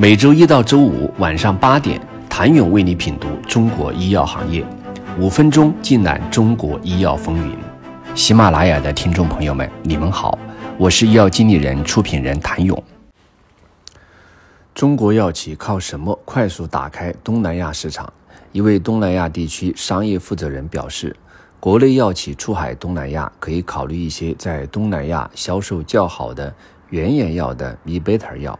每周一到周五晚上八点，谭勇为你品读中国医药行业，五分钟尽览中国医药风云。喜马拉雅的听众朋友们，你们好，我是医药经理人、出品人谭勇。中国药企靠什么快速打开东南亚市场？一位东南亚地区商业负责人表示，国内药企出海东南亚可以考虑一些在东南亚销售较好的原研药的米贝塔药，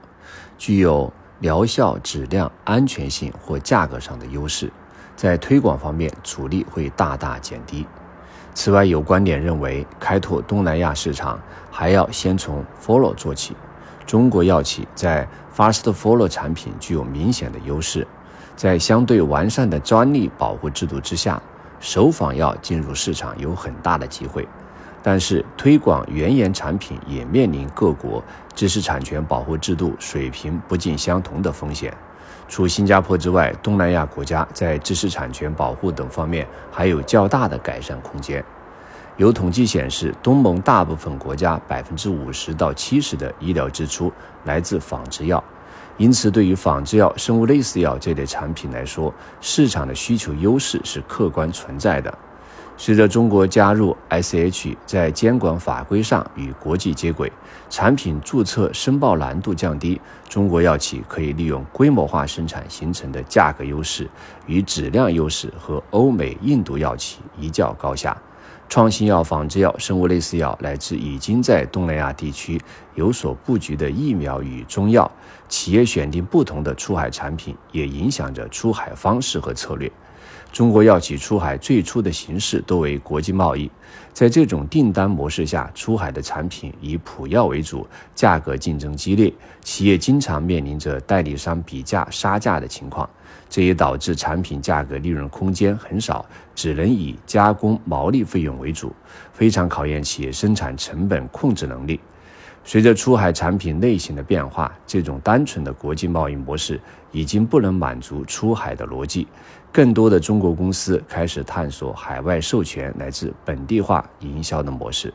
具有。疗效、质量、安全性或价格上的优势，在推广方面阻力会大大减低。此外，有观点认为，开拓东南亚市场还要先从 Follow 做起。中国药企在 Fast Follow 产品具有明显的优势，在相对完善的专利保护制度之下，首仿药进入市场有很大的机会。但是，推广原研产品也面临各国知识产权保护制度水平不尽相同的风险。除新加坡之外，东南亚国家在知识产权保护等方面还有较大的改善空间。有统计显示，东盟大部分国家百分之五十到七十的医疗支出来自仿制药，因此，对于仿制药、生物类似药这类产品来说，市场的需求优势是客观存在的。随着中国加入 SH，在监管法规上与国际接轨，产品注册申报难度降低，中国药企可以利用规模化生产形成的价格优势与质量优势，和欧美、印度药企一较高下。创新药、仿制药、生物类似药，乃至已经在东南亚地区有所布局的疫苗与中药，企业选定不同的出海产品，也影响着出海方式和策略。中国药企出海最初的形式多为国际贸易，在这种订单模式下，出海的产品以普药为主，价格竞争激烈，企业经常面临着代理商比价杀价的情况，这也导致产品价格利润空间很少，只能以加工毛利费用为主，非常考验企业生产成本控制能力。随着出海产品类型的变化，这种单纯的国际贸易模式已经不能满足出海的逻辑。更多的中国公司开始探索海外授权乃至本地化营销的模式。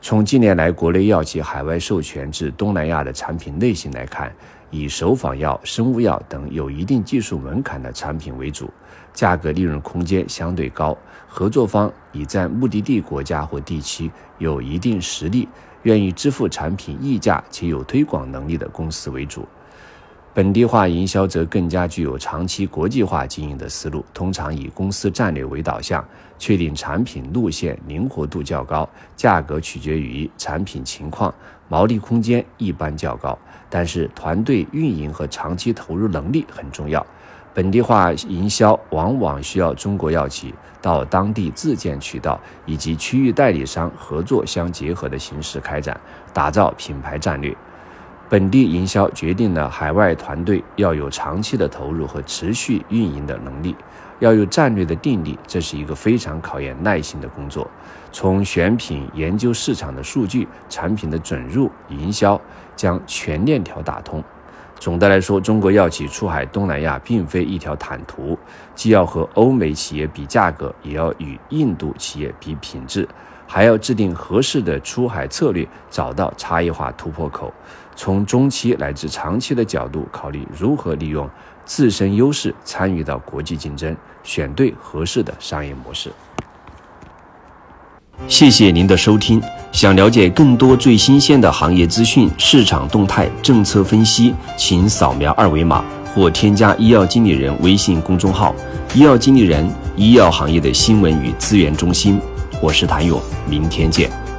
从近年来国内药企海外授权至东南亚的产品类型来看，以首仿药、生物药等有一定技术门槛的产品为主，价格利润空间相对高，合作方以在目的地国家或地区有一定实力。愿意支付产品溢价且有推广能力的公司为主，本地化营销则更加具有长期国际化经营的思路，通常以公司战略为导向，确定产品路线灵活度较高，价格取决于产品情况，毛利空间一般较高，但是团队运营和长期投入能力很重要。本地化营销往往需要中国药企到当地自建渠道以及区域代理商合作相结合的形式开展，打造品牌战略。本地营销决定了海外团队要有长期的投入和持续运营的能力，要有战略的定力，这是一个非常考验耐心的工作。从选品、研究市场的数据、产品的准入、营销，将全链条打通。总的来说，中国药企出海东南亚并非一条坦途，既要和欧美企业比价格，也要与印度企业比品质，还要制定合适的出海策略，找到差异化突破口。从中期乃至长期的角度考虑如何利用自身优势参与到国际竞争，选对合适的商业模式。谢谢您的收听。想了解更多最新鲜的行业资讯、市场动态、政策分析，请扫描二维码或添加医药经理人微信公众号“医药经理人”——医药行业的新闻与资源中心。我是谭勇，明天见。